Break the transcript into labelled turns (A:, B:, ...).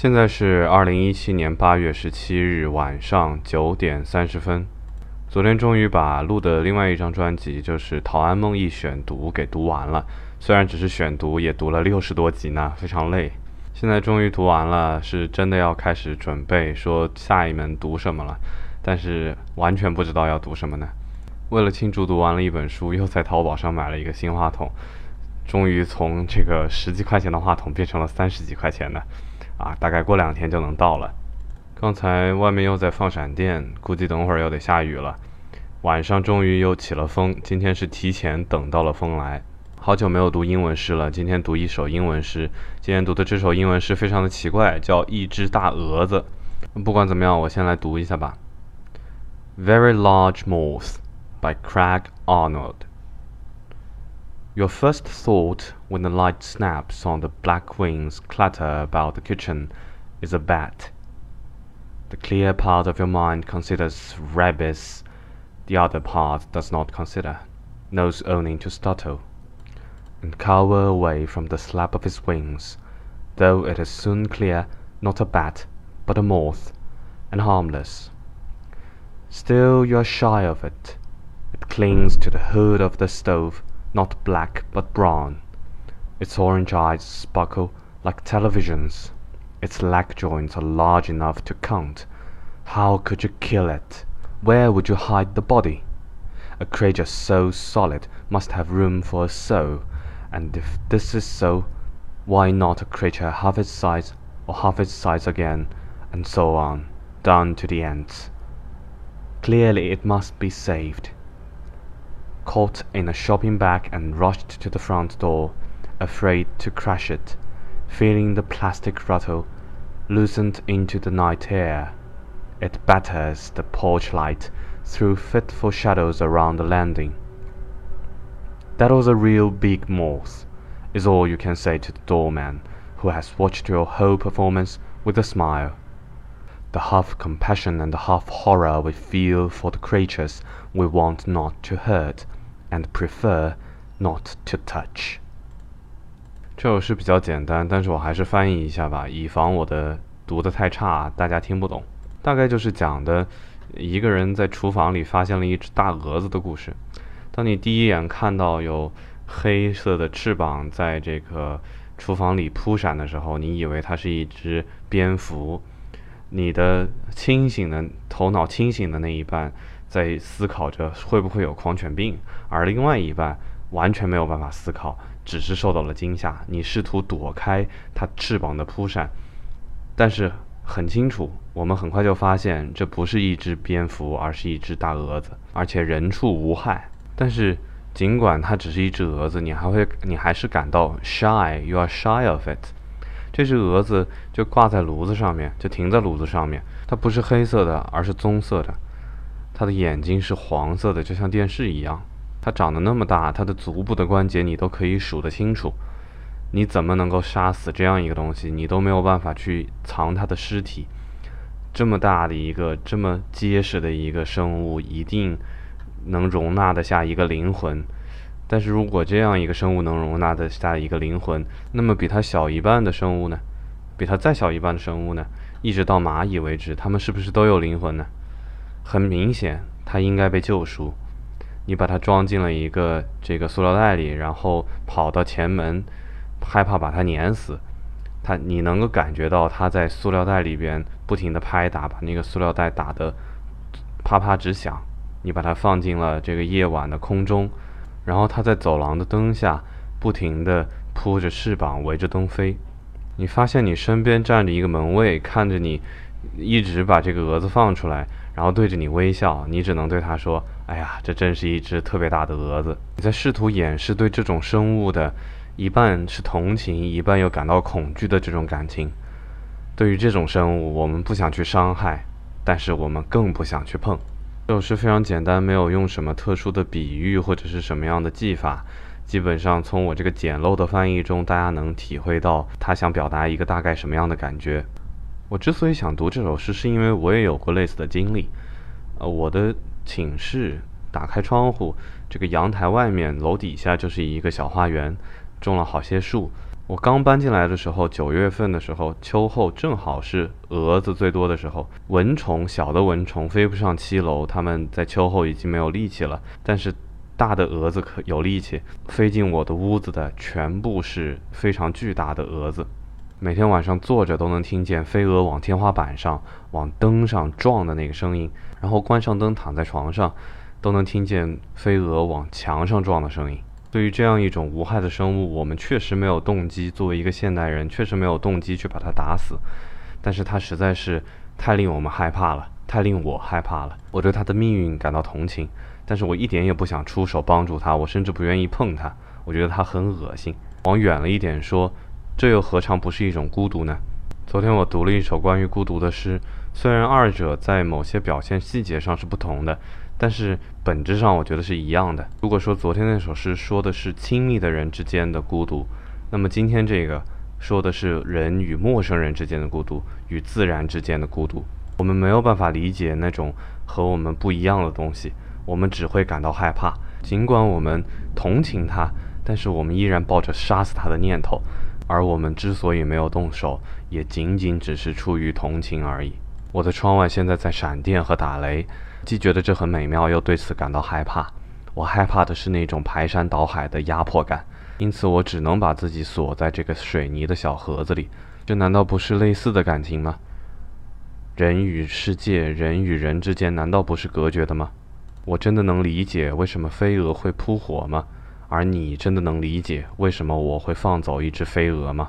A: 现在是二零一七年八月十七日晚上九点三十分。昨天终于把录的另外一张专辑，就是《陶庵梦忆选读》给读完了。虽然只是选读，也读了六十多集呢，非常累。现在终于读完了，是真的要开始准备说下一门读什么了。但是完全不知道要读什么呢。为了庆祝读完了一本书，又在淘宝上买了一个新话筒，终于从这个十几块钱的话筒变成了三十几块钱的。啊，大概过两天就能到了。刚才外面又在放闪电，估计等会儿又得下雨了。晚上终于又起了风，今天是提前等到了风来。好久没有读英文诗了，今天读一首英文诗。今天读的这首英文诗非常的奇怪，叫《一只大蛾子》。不管怎么样，我先来读一下吧。Very Large Moth by Craig Arnold. Your first thought when the light snaps on the black wings clatter about the kitchen is a bat. The clear part of your mind considers rabbits, the other part does not consider, knows only to startle, and cower away from the slap of his wings, though it is soon clear not a bat, but a moth, and harmless. Still you are shy of it. It clings to the hood of the stove not black but brown. Its orange eyes sparkle like televisions. Its leg joints are large enough to count. How could you kill it? Where would you hide the body? A creature so solid must have room for a soul, and if this is so, why not a creature half its size or half its size again, and so on, down to the ants? Clearly it must be saved caught in a shopping bag and rushed to the front door, afraid to crash it, feeling the plastic rattle, loosened into the night air. It batters the porch light, threw fitful shadows around the landing. That was a real big moth, is all you can say to the doorman, who has watched your whole performance with a smile. The half compassion and the half horror we feel for the creatures we want not to hurt and prefer not to touch。这首诗比较简单，但是我还是翻译一下吧，以防我的读的太差，大家听不懂。大概就是讲的一个人在厨房里发现了一只大蛾子的故事。当你第一眼看到有黑色的翅膀在这个厨房里扑闪的时候，你以为它是一只蝙蝠。你的清醒的头脑清醒的那一半。在思考着会不会有狂犬病，而另外一半完全没有办法思考，只是受到了惊吓。你试图躲开它翅膀的扑闪，但是很清楚，我们很快就发现这不是一只蝙蝠，而是一只大蛾子，而且人畜无害。但是尽管它只是一只蛾子，你还会，你还是感到 shy，you are shy of it。这只蛾子就挂在炉子上面，就停在炉子上面，它不是黑色的，而是棕色的。它的眼睛是黄色的，就像电视一样。它长得那么大，它的足部的关节你都可以数得清楚。你怎么能够杀死这样一个东西？你都没有办法去藏它的尸体。这么大的一个，这么结实的一个生物，一定能容纳得下一个灵魂。但是如果这样一个生物能容纳得下一个灵魂，那么比它小一半的生物呢？比它再小一半的生物呢？一直到蚂蚁为止，它们是不是都有灵魂呢？很明显，它应该被救赎。你把它装进了一个这个塑料袋里，然后跑到前门，害怕把它碾死。它，你能够感觉到它在塑料袋里边不停地拍打，把那个塑料袋打得啪啪直响。你把它放进了这个夜晚的空中，然后它在走廊的灯下不停地扑着翅膀围着灯飞。你发现你身边站着一个门卫，看着你一直把这个蛾子放出来。然后对着你微笑，你只能对他说：“哎呀，这真是一只特别大的蛾子。”你在试图掩饰对这种生物的一半是同情，一半又感到恐惧的这种感情。对于这种生物，我们不想去伤害，但是我们更不想去碰。这首诗非常简单，没有用什么特殊的比喻或者是什么样的技法。基本上从我这个简陋的翻译中，大家能体会到他想表达一个大概什么样的感觉。我之所以想读这首诗，是因为我也有过类似的经历。呃，我的寝室打开窗户，这个阳台外面楼底下就是一个小花园，种了好些树。我刚搬进来的时候，九月份的时候，秋后正好是蛾子最多的时候，蚊虫小的蚊虫飞不上七楼，它们在秋后已经没有力气了。但是大的蛾子可有力气，飞进我的屋子的全部是非常巨大的蛾子。每天晚上坐着都能听见飞蛾往天花板上、往灯上撞的那个声音，然后关上灯躺在床上，都能听见飞蛾往墙上撞的声音。对于这样一种无害的生物，我们确实没有动机。作为一个现代人，确实没有动机去把它打死。但是它实在是太令我们害怕了，太令我害怕了。我对它的命运感到同情，但是我一点也不想出手帮助它，我甚至不愿意碰它。我觉得它很恶心。往远了一点说，这又何尝不是一种孤独呢？昨天我读了一首关于孤独的诗，虽然二者在某些表现细节上是不同的。但是本质上，我觉得是一样的。如果说昨天那首诗说的是亲密的人之间的孤独，那么今天这个说的是人与陌生人之间的孤独，与自然之间的孤独。我们没有办法理解那种和我们不一样的东西，我们只会感到害怕。尽管我们同情他，但是我们依然抱着杀死他的念头。而我们之所以没有动手，也仅仅只是出于同情而已。我的窗外现在在闪电和打雷。既觉得这很美妙，又对此感到害怕。我害怕的是那种排山倒海的压迫感，因此我只能把自己锁在这个水泥的小盒子里。这难道不是类似的感情吗？人与世界，人与人之间，难道不是隔绝的吗？我真的能理解为什么飞蛾会扑火吗？而你真的能理解为什么我会放走一只飞蛾吗？